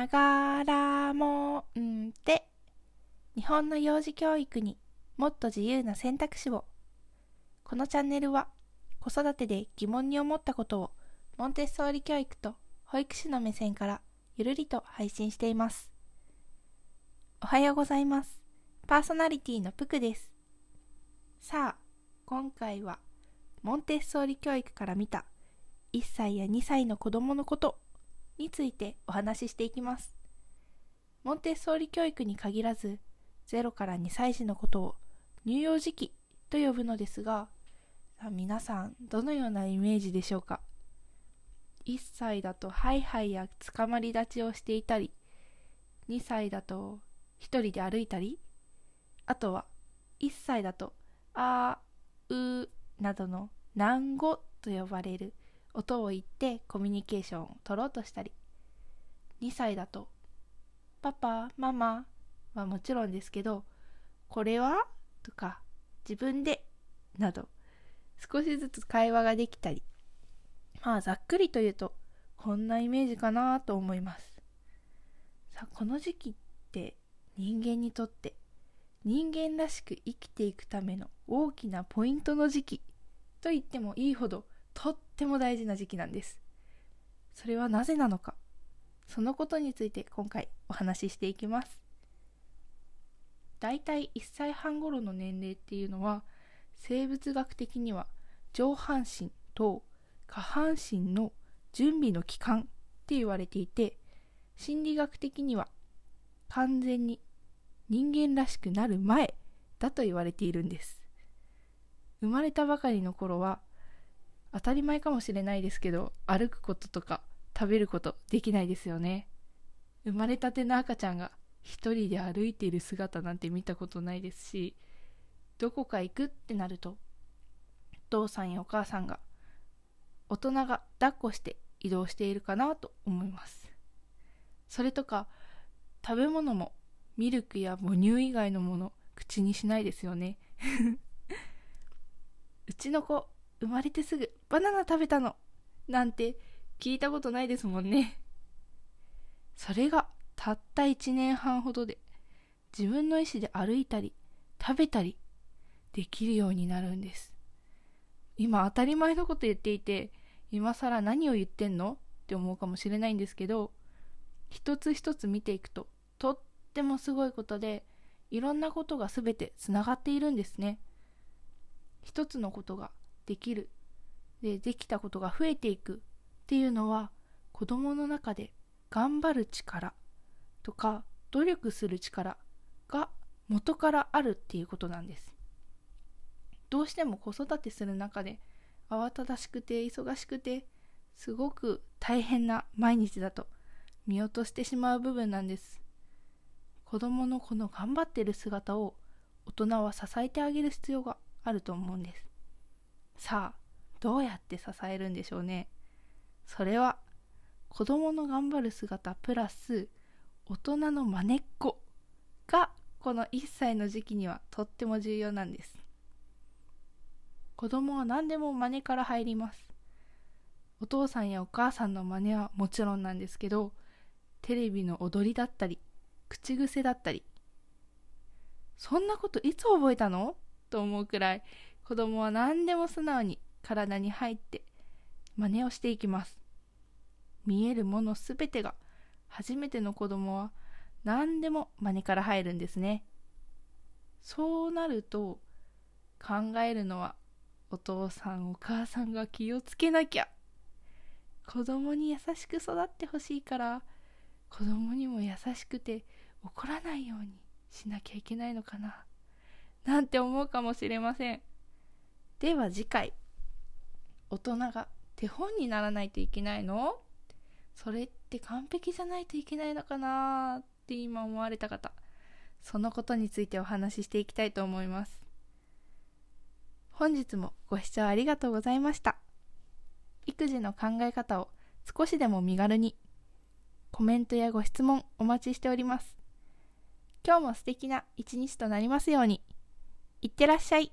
ながらもんで日本の幼児教育にもっと自由な選択肢を。このチャンネルは子育てで疑問に思ったことをモンテッソーリ教育と保育士の目線からゆるりと配信しています。おはようございます。パーソナリティのプクです。さあ今回はモンテッソーリ教育から見た1歳や2歳の子供のことについてお話ししていきます。モンテッソーリ教育に限らず、0から2歳児のことを乳幼児期と呼ぶのですが、皆さんどのようなイメージでしょうか ?1 歳だとハイハイやつかまり立ちをしていたり、2歳だと1人で歩いたり、あとは1歳だとあー、うなどの難語と呼ばれる音を言ってコミュニケーションを取ろうとしたり。2歳だと「パパママ」はもちろんですけど「これは?」とか「自分で」など少しずつ会話ができたり。まあざっくりと言うとこんなイメージかなと思います。さあこの時期って人間にとって人間らしく生きていくための大きなポイントの時期と言ってもいいほどとっても大事な時期なんです。それはなぜなのか。そのことについて今回お話ししていきます。だいたい1歳半頃の年齢っていうのは生物学的には上半身と下半身の準備の期間って言われていて心理学的には完全に人間らしくなる前だと言われているんです。生まれたばかりの頃は当たり前かもしれないですけど歩くこととか食べることできないですよね。生まれたての赤ちゃんが一人で歩いている姿なんて見たことないですしどこか行くってなるとお父さんやお母さんが大人が抱っこして移動しているかなと思います。それとか食べ物もミルクや母乳以外のもの口にしないですよね。うちの子生まれてすぐバナナ食べたのなんて聞いたことないですもんね。それがたった1年半ほどで自分の意思で歩いたり食べたりできるようになるんです。今当たり前のこと言っていて今更何を言ってんの？って思うかもしれないんですけど一つ一つ見ていくととってもすごいことでいろんなことが全てつながっているんですね。一つのことができる。でできたことが増えていく。っていうのは子どもの中で頑張る力とか努力する力が元からあるっていうことなんです。どうしても子育てする中で慌ただしくて忙しくてすごく大変な毎日だと見落としてしまう部分なんです。子供のこの頑張ってる姿を大人は支えてあげる必要があると思うんです。さあどうやって支えるんでしょうね。それは子供の頑張る姿プラス大人のまねっこがこの1歳の時期にはとっても重要なんです。子供は何でも真似から入ります。お父さんやお母さんの真似はもちろんなんですけどテレビの踊りだったり口癖だったり。そんなこといつ覚えたの？と思うくらい子供は何でも素直に体に入って真似をしていきます。見えるものすべてが初めての子供は何でも真似から入るんですね。そうなると考えるのはお父さんお母さんが気をつけなきゃ。子供に優しく育ってほしいから子供にも優しくて怒らないようにしなきゃいけないのかななんて思うかもしれません。では次回。大人が手本にならないといけないの？それって完璧じゃないといけないのかなって今思われた方。そのことについてお話ししていきたいと思います。本日もご視聴ありがとうございました。育児の考え方を少しでも身軽に。コメントやご質問お待ちしております。今日も素敵な一日となりますように。いってらっしゃい。